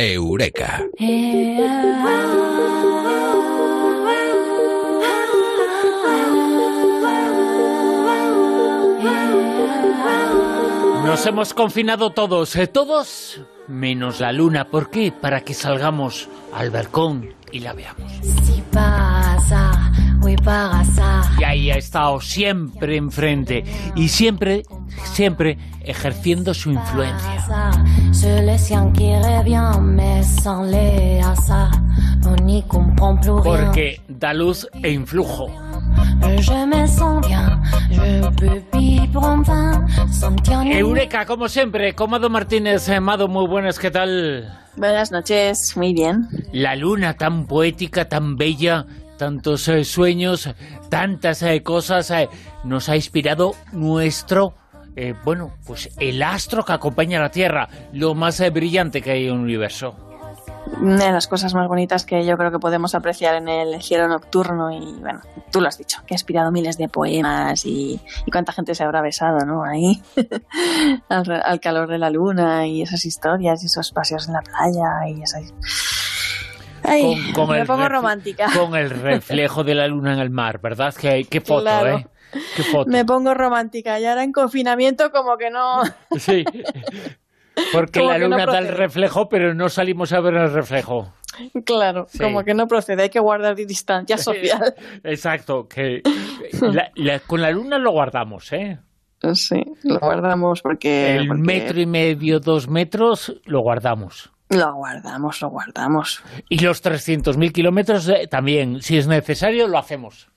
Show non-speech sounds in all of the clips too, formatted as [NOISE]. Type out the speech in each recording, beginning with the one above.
Eureka. Nos hemos confinado todos, eh, todos menos la luna. ¿Por qué? Para que salgamos al balcón y la veamos. Y ahí ha estado siempre enfrente y siempre, siempre ejerciendo su influencia. Porque da luz e influjo. Eureka, como siempre, Comado Martínez, eh, Mado, muy buenas, ¿qué tal? Buenas noches, muy bien. La luna tan poética, tan bella, tantos eh, sueños, tantas eh, cosas, nos ha inspirado nuestro, bueno, pues el astro que acompaña a la Tierra, lo más brillante que hay en el universo una de las cosas más bonitas que yo creo que podemos apreciar en el cielo nocturno y bueno, tú lo has dicho, que ha inspirado miles de poemas y, cuánta gente se habrá besado, ¿no? Ahí, [LAUGHS] al, calor de la luna y esas historias y esos paseos en la playa y esas... Ay, me pongo romántica. Con el reflejo de la luna en el mar, ¿verdad? Qué, qué foto, ¿eh? Qué foto. Me pongo romántica y ahora en confinamiento como que no... [LAUGHS] Sí, porque la luna da el reflejo, pero no salimos a ver el reflejo. Claro, como que no procede, hay que guardar distancia social. [LAUGHS] Exacto, que con la luna lo guardamos, ¿eh? Sí, lo guardamos porque... El metro y medio, dos metros, lo guardamos. Lo guardamos, lo guardamos. Y los 300.000 kilómetros eh, también, si es necesario, lo hacemos.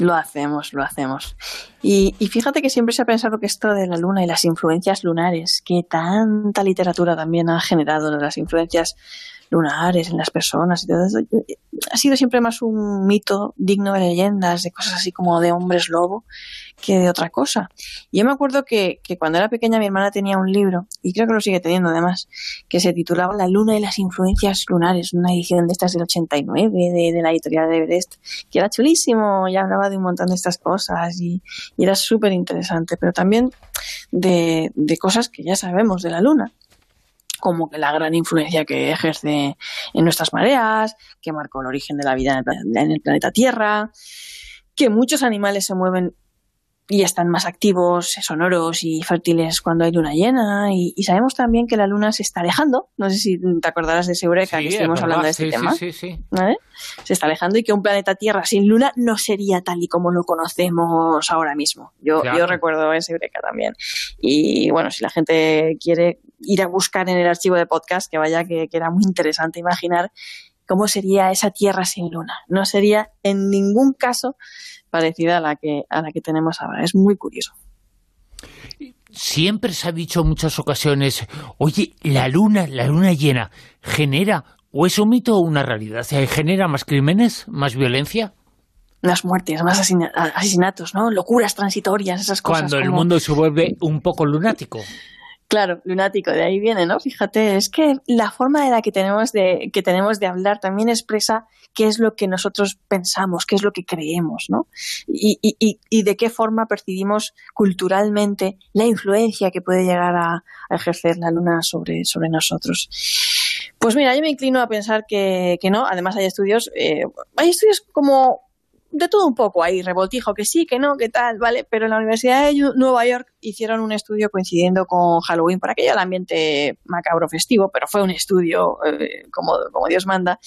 Lo hacemos, lo hacemos. Y, fíjate que siempre se ha pensado que esto de la luna y las influencias lunares, que tanta literatura también ha generado las influencias lunares en las personas y todo eso, ha sido siempre más un mito digno de leyendas, de cosas así como de hombres lobo, que de otra cosa. Yo me acuerdo que, cuando era pequeña mi hermana tenía un libro, y creo que lo sigue teniendo además, que se titulaba La luna y las influencias lunares, una edición de estas del 89 de, de la editorial de Everest, que era chulísimo y hablaba de un montón de estas cosas y, era súper interesante, pero también de, de cosas que ya sabemos de la luna como que la gran influencia que ejerce en nuestras mareas, que marcó el origen de la vida en el planeta Tierra, que muchos animales se mueven y están más activos, sonoros y fértiles cuando hay luna llena. Y, sabemos también que la luna se está alejando. No sé si te acordarás de ese Eureka que estuvimos hablando de este tema. Sí, sí, Se está alejando y que un planeta Tierra sin luna no sería tal y como lo conocemos ahora mismo. Yo, yo recuerdo ese Eureka también. Y bueno, si la gente quiere ir a buscar en el archivo de podcast, que vaya que, que era muy interesante imaginar cómo sería esa Tierra sin luna. No sería en ningún caso parecida a la que, a la que tenemos ahora. Es muy curioso. Siempre se ha dicho en muchas ocasiones, oye, la luna, la luna llena, genera, o es un mito o una realidad, ¿genera más crímenes, más violencia? Las muertes, más asesinatos, ¿no? Locuras transitorias, esas cosas. Cuando el mundo se vuelve un poco lunático. Claro, lunático, de ahí viene, ¿no? Fíjate, es que la forma de la que tenemos de, que tenemos de hablar también expresa qué es lo que nosotros pensamos, qué es lo que creemos, ¿no? Y, y, y de qué forma percibimos culturalmente la influencia que puede llegar a, ejercer la luna sobre, sobre nosotros. Pues mira, yo me inclino a pensar que, que no. Además hay estudios, eh, hay estudios como de todo un poco ahí, revoltijo, que sí, que no, que tal, ¿vale? Pero en la Universidad de Nueva York hicieron un estudio coincidiendo con Halloween, por aquello el ambiente macabro festivo, pero fue un estudio eh, como, como Dios manda.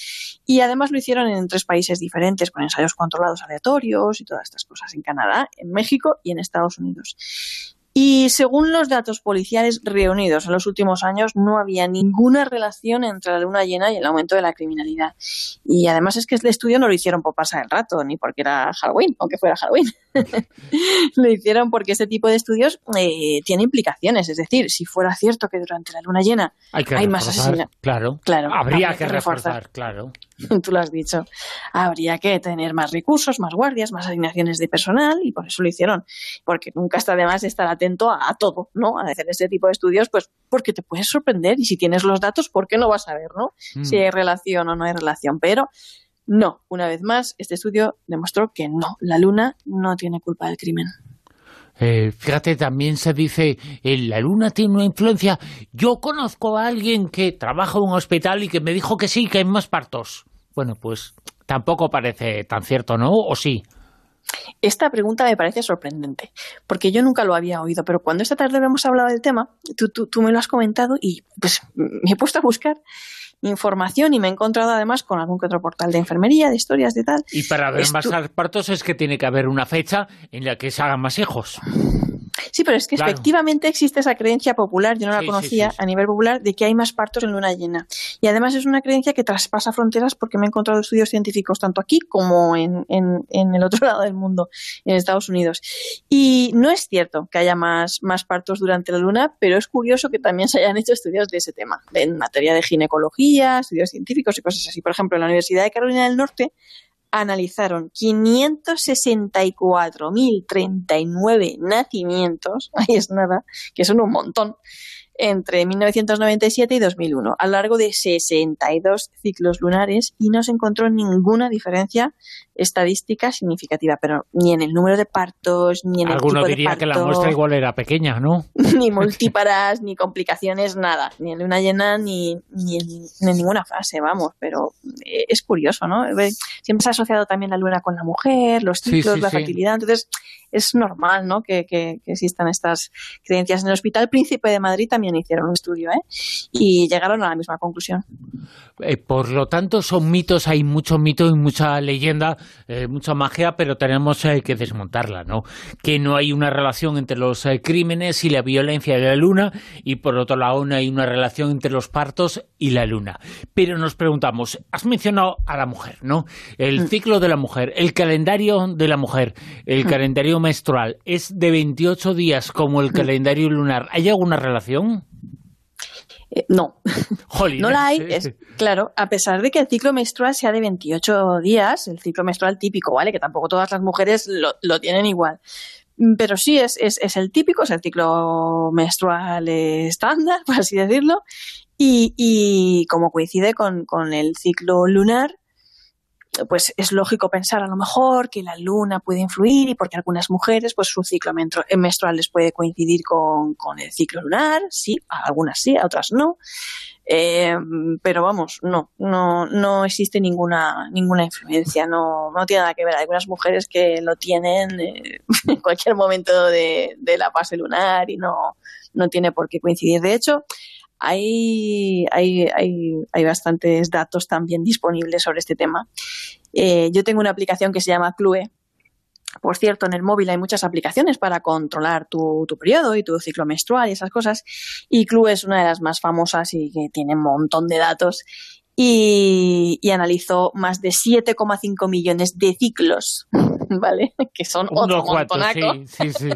Y además lo hicieron en tres países diferentes, con ensayos controlados aleatorios y todas estas cosas, en Canadá, en México y en Estados Unidos. Y según los datos policiales reunidos en los últimos años, no había ninguna relación entre la luna llena y el aumento de la criminalidad. Y además es que este estudio no lo hicieron por pasar el rato, ni porque era Halloween, aunque fuera Halloween. [LAUGHS] lo hicieron porque este tipo de estudios eh, tiene implicaciones. Es decir, si fuera cierto que durante la luna llena hay, más asesinatos. Claro, claro. Habría, que, reforzar, claro. [LAUGHS] Tú lo has dicho. Habría que tener más recursos, más guardias, más asignaciones de personal y por eso lo hicieron. Porque nunca está de más estar atento a, todo, ¿no? A hacer este tipo de estudios, pues porque te puedes sorprender y si tienes los datos, ¿por qué no vas a ver, ¿no? Mm. Si hay relación o no hay relación. Pero no, una vez más, este estudio demostró que no, la luna no tiene culpa del crimen. Eh, fíjate, también se dice, eh, la luna tiene una influencia. Yo conozco a alguien que trabaja en un hospital y que me dijo que sí, que hay más partos. Bueno, pues tampoco parece tan cierto, ¿no? ¿O sí? Esta pregunta me parece sorprendente, porque yo nunca lo había oído, pero cuando esta tarde hemos hablado del tema, tú, tú me lo has comentado y pues me he puesto a buscar información y me he encontrado además con algún que otro portal de enfermería, de historias, de tal. Y para ver más partos es que tiene que haber una fecha en la que se hagan más hijos. Sí, pero es que efectivamente existe esa creencia popular, yo no la conocía a nivel popular, de que hay más partos en luna llena. Y además es una creencia que traspasa fronteras porque me he encontrado estudios científicos tanto aquí como en, en, el otro [LAUGHS] lado del mundo, en Estados Unidos. Y no es cierto que haya más, más partos durante la luna, pero es curioso que también se hayan hecho estudios de ese tema, en materia de ginecología, estudios científicos y cosas así. Por ejemplo, en la Universidad de Carolina del Norte analizaron 564.039 nacimientos, [LAUGHS] ahí es nada, que son un montón, entre 1997 y 2001, a lo largo de 62 ciclos lunares y no se encontró ninguna diferencia estadística significativa, pero ni en el número de partos, ni en el Alguno tipo diría que la muestra igual era pequeña, ¿no? [LAUGHS] ni multíparas, ni complicaciones, nada, ni en luna llena, ni, ni, en, ninguna fase, vamos, pero eh, es curioso, ¿no? Siempre se ha asociado también la luna con la mujer, los ciclos, la fertilidad, entonces es normal ¿no? Que, existan estas creencias. En el Hospital Príncipe de Madrid también hicieron un estudio ¿eh? y llegaron a la misma conclusión. Eh, por lo tanto, son mitos, hay mucho mito y mucha leyenda, eh, mucha magia, pero tenemos eh, que desmontarla, ¿no? Que no hay una relación entre los crímenes y la violencia de la luna y por otro lado no hay una relación entre los partos y la luna. Pero nos preguntamos, has mencionado a la mujer, ¿no? El mm. ciclo de la mujer, el calendario de la mujer, el mm. calendario menstrual es de 28 días como el mm. calendario lunar. ¿Hay alguna relación? Eh, no, no la hay, es, claro, a pesar de que el ciclo menstrual sea de 28 días, el ciclo menstrual típico, ¿vale? Que tampoco todas las mujeres lo, tienen igual. Mm, pero sí, es, es, el típico, es el ciclo menstrual estándar, [LAUGHS] por así decirlo, y, y como coincide con, con el ciclo lunar, pues es lógico pensar a lo mejor que la luna puede influir y porque algunas mujeres pues su ciclo menstrual les puede coincidir con, el ciclo lunar, sí, a algunas sí, a otras no. Eh, pero vamos, no, no, no existe ninguna, ninguna influencia, no, no tiene nada que ver. Hay algunas mujeres que lo tienen eh, [LAUGHS] en cualquier momento de, de la fase lunar y no, no tiene por qué coincidir. De hecho, hay, hay, hay, hay bastantes datos también disponibles sobre este tema. Eh, yo tengo una aplicación que se llama Clue, por cierto, en el móvil hay muchas aplicaciones para controlar tu, tu, periodo y tu ciclo menstrual y esas cosas. Y Clue es una de las más famosas y que tiene un montón de datos. Y, y analizó más de 7,5 millones de ciclos, [LAUGHS] ¿vale? Que son otro montonaco. Sí, sí, sí.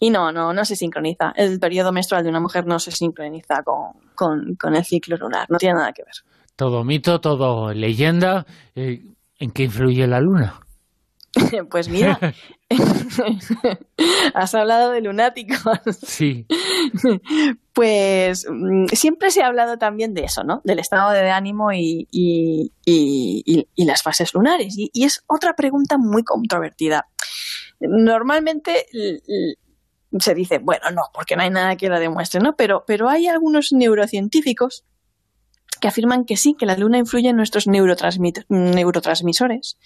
Y no, no, no se sincroniza. El periodo menstrual de una mujer no se sincroniza con, el ciclo lunar, no tiene nada que ver. Todo mito, todo leyenda. Eh, ¿En qué influye la luna? [LAUGHS] pues mira, [LAUGHS] has hablado de lunáticos. Sí. [LAUGHS] Pues mm, siempre se ha hablado también de eso, ¿no? Del estado de ánimo y, las fases lunares. y, es otra pregunta muy controvertida. Normalmente se dice, bueno, no, porque no hay nada que la demuestre, ¿no? Pero, pero hay algunos neurocientíficos que afirman que sí, que la luna influye en nuestros neurotransmisores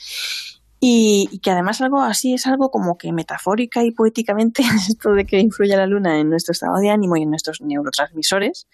y, que además algo así es algo como que metafórica y poéticamente [LAUGHS] esto de que influye la luna en nuestro estado de ánimo y en nuestros neurotransmisores,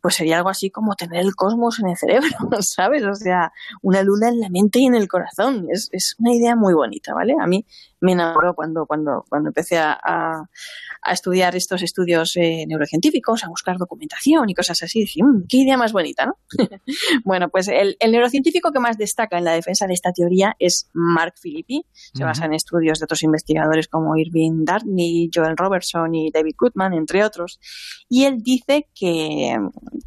pues sería algo así como tener el cosmos en el cerebro, [LAUGHS] ¿sabes? O sea, una luna en la mente y en el corazón. Es, es una idea muy bonita, ¿vale? A mí me enamoró cuando, cuando, cuando empecé a, a, estudiar estos estudios eh, neurocientíficos, a buscar documentación y cosas así. Dije, mm, qué idea más bonita, ¿no? [LAUGHS] bueno, pues el, el, neurocientífico que más destaca en la defensa de esta teoría es Mark Filippi. Se basa en estudios de otros investigadores como Irving Dartney, Joel Robertson y David Goodman, entre otros. Y él dice que,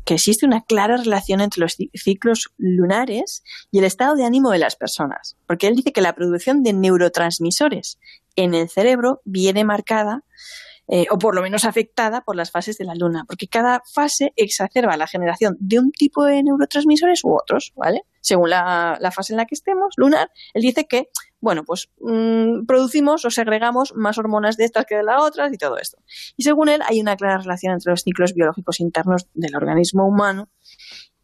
que existe una clara relación entre los ciclos lunares y el estado de ánimo de las personas. Porque él dice que la producción de neurotransmisores en el cerebro viene marcada eh, o por lo menos afectada por las fases de la luna, porque cada fase exacerba la generación de un tipo de neurotransmisores u otros, ¿vale? Según la, fase en la que estemos, lunar, él dice que bueno, pues mm, producimos o segregamos más hormonas de estas que de las otras y todo esto. Y según él, hay una clara relación entre los ciclos biológicos internos del organismo humano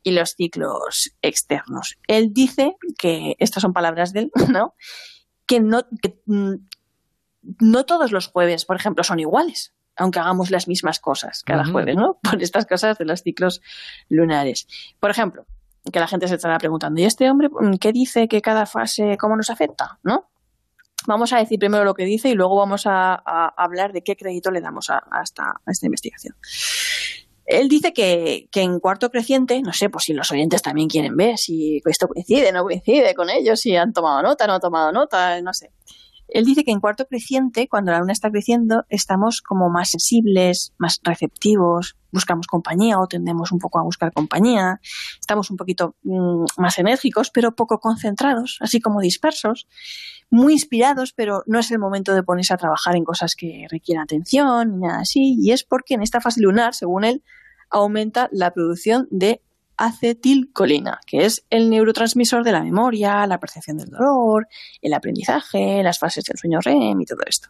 y los ciclos externos. Él dice que, estas son palabras de él, [LAUGHS] ¿no? Que no, mm, no todos los jueves, por ejemplo, son iguales aunque hagamos las mismas cosas cada jueves, ¿no? [LAUGHS] Por estas cosas de los ciclos lunares. Por ejemplo, que la gente se estará preguntando, ¿y este hombre mm, qué dice que cada fase, cómo nos afecta? ¿No? Vamos a decir primero lo que dice y luego vamos a, hablar de qué crédito le damos a, esta, investigación. Él dice que, que, en cuarto creciente, no sé, pues si los oyentes también quieren ver si esto coincide, no coincide con ellos, si han tomado nota, no han tomado nota, no sé. Él dice que en cuarto creciente, cuando la luna está creciendo, estamos como más sensibles, más receptivos, buscamos compañía o tendemos un poco a buscar compañía, estamos un poquito mm, más enérgicos, pero poco concentrados, así como dispersos, muy inspirados, pero no es el momento de ponerse a trabajar en cosas que requieran atención ni nada así. Y es porque en esta fase lunar, según él, aumenta la producción de acetilcolina, que es el neurotransmisor de la memoria, la percepción del dolor, el aprendizaje, las fases del sueño REM y todo esto.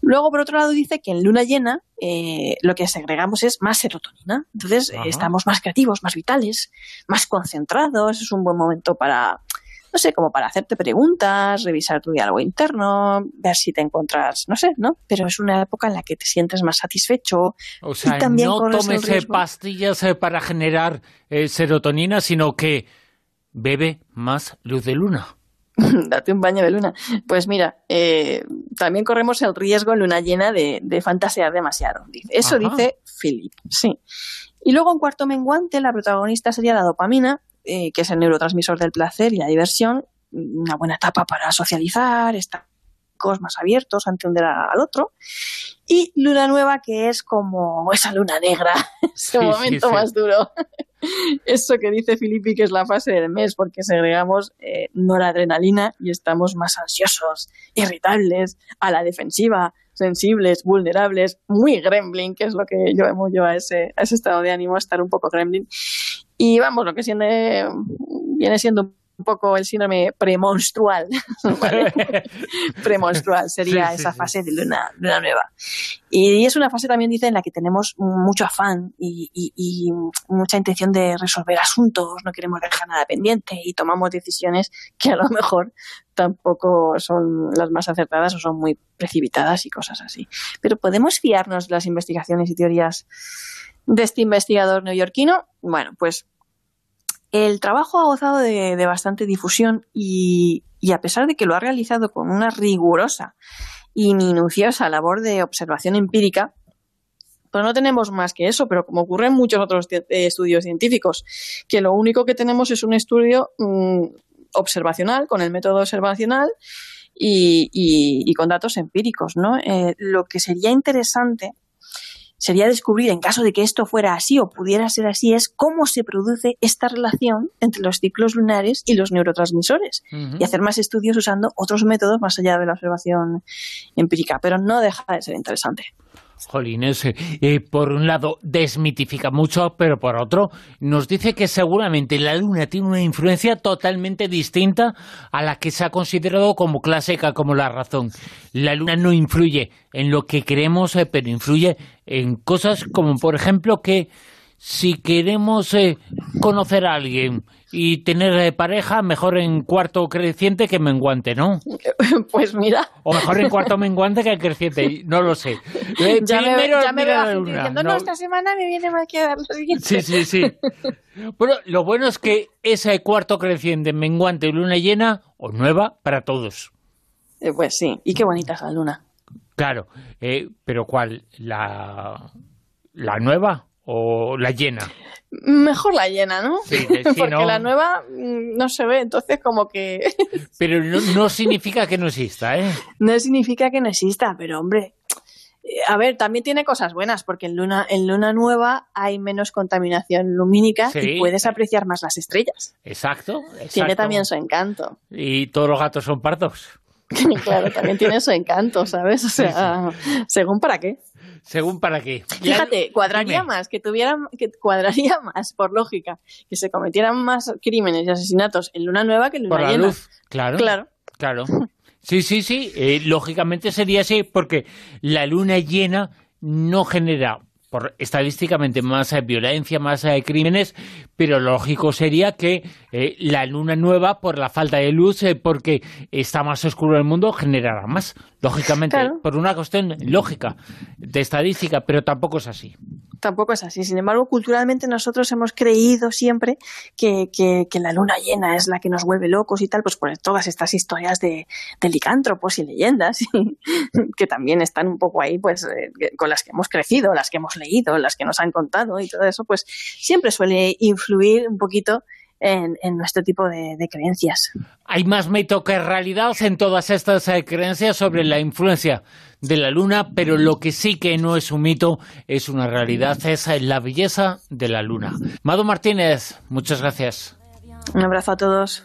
Luego, por otro lado, dice que en luna llena eh, lo que segregamos es más serotonina. Entonces, estamos más creativos, más vitales, más concentrados. Es un buen momento para no sé, como para hacerte preguntas, revisar tu diálogo interno, ver si te encuentras, no sé, ¿no? Pero es una época en la que te sientes más satisfecho. O sea, no tomes eh, pastillas eh, para generar eh, serotonina, sino que bebe más luz de luna. [LAUGHS] Date un baño de luna. Pues mira, también corremos el riesgo en luna llena de, fantasear demasiado. Eso dice Philip, sí. Y luego en cuarto menguante la protagonista sería la dopamina eh, que es el neurotransmisor del placer y la diversión, una buena etapa para socializar, estar más abiertos a entender al otro. Y luna nueva, que es como esa luna negra, [LAUGHS] ese momento más duro. [LAUGHS] Eso que dice Filippi que es la fase del mes, porque segregamos eh, noradrenalina y estamos más ansiosos, irritables, a la defensiva, sensibles, vulnerables, muy gremlin, que es lo que yo amo yo a ese, a ese estado de ánimo, estar un poco gremlin. Y vamos, lo que viene siendo un poco el síndrome premonstrual. [LAUGHS] premonstrual sería esa fase de luna, nueva. Y es una fase también, dice, en la que tenemos mucho afán y, mucha intención de resolver asuntos, no queremos dejar nada pendiente y tomamos decisiones que a lo mejor tampoco son las más acertadas o son muy precipitadas y cosas así. Pero podemos fiarnos de las investigaciones y teorías de este investigador neoyorquino. Bueno, pues el trabajo ha gozado de, bastante difusión y, a pesar de que lo ha realizado con una rigurosa y minuciosa labor de observación empírica, pues no tenemos más que eso, pero como ocurre en muchos otros eh, estudios científicos, que lo único que tenemos es un estudio mm, observacional, con el método observacional y, con datos empíricos. ¿no? Eh, lo que sería interesante sería descubrir, en caso de que esto fuera así o pudiera ser así, es cómo se produce esta relación entre los ciclos lunares y los neurotransmisores y hacer más estudios usando otros métodos más allá de la observación empírica, pero no deja de ser interesante. Jolines, eh, por un lado desmitifica mucho, pero por otro nos dice que seguramente la Luna tiene una influencia totalmente distinta a la que se ha considerado como clásica, como la razón. La Luna no influye en lo que queremos, eh, pero influye en cosas como, por ejemplo, que si queremos eh, conocer a alguien y tener eh, pareja, mejor en cuarto creciente que menguante, ¿no? [LAUGHS] Pues mira. O mejor en cuarto menguante que en creciente, no lo sé. [LAUGHS] Eh, ya me, ya me veo diciendo, no, esta semana me viene mal quedar lo siguiente. Sí, sí, sí. bueno, lo bueno es que ese cuarto creciente, menguante y luna llena, o nueva, para todos. pues sí, y qué bonita es la luna. Claro, pero ¿cuál? ¿La, la nueva? o la llena? Mejor la llena, ¿no? Sí, [LAUGHS] Porque la nueva mm, no se ve, entonces como que... [LAUGHS] pero no, significa que no exista, ¿eh? No significa que no exista, pero hombre, a ver, también tiene cosas buenas, porque en luna, en luna nueva hay menos contaminación lumínica y puedes apreciar más las estrellas. Exacto, Tiene también su encanto. Y todos los gatos son pardos. [LAUGHS] claro, también tiene su encanto, ¿sabes? O sea, según para qué. Según para qué. Fíjate, cuadraría más, que tuvieran, que cuadraría [LAUGHS] más, por lógica, que se cometieran más crímenes y asesinatos en luna nueva que en luna por la llena. Luz. Claro. Claro. Claro. Sí, sí, sí, eh, lógicamente sería así, porque la luna llena no genera por estadísticamente más eh, violencia, más eh, crímenes, pero lógico sería que eh, la luna nueva, por la falta de luz, porque está más oscuro el mundo, generará más, lógicamente, por una cuestión lógica, de estadística, pero tampoco es así tampoco es así. Sin embargo, culturalmente nosotros hemos creído siempre que, la luna llena es la que nos vuelve locos y tal, pues por todas estas historias de, licántropos y leyendas [LAUGHS] que también están un poco ahí, pues eh, con las que hemos crecido, las que hemos leído, las que nos han contado y todo eso, pues siempre suele influir un poquito en, nuestro tipo de, creencias. Hay más mito que realidad en todas estas eh, creencias sobre la influencia de la luna, pero lo que sí que no es un mito, es una realidad, es eh, la belleza de la luna. Mado Martínez, muchas gracias. Un abrazo a todos.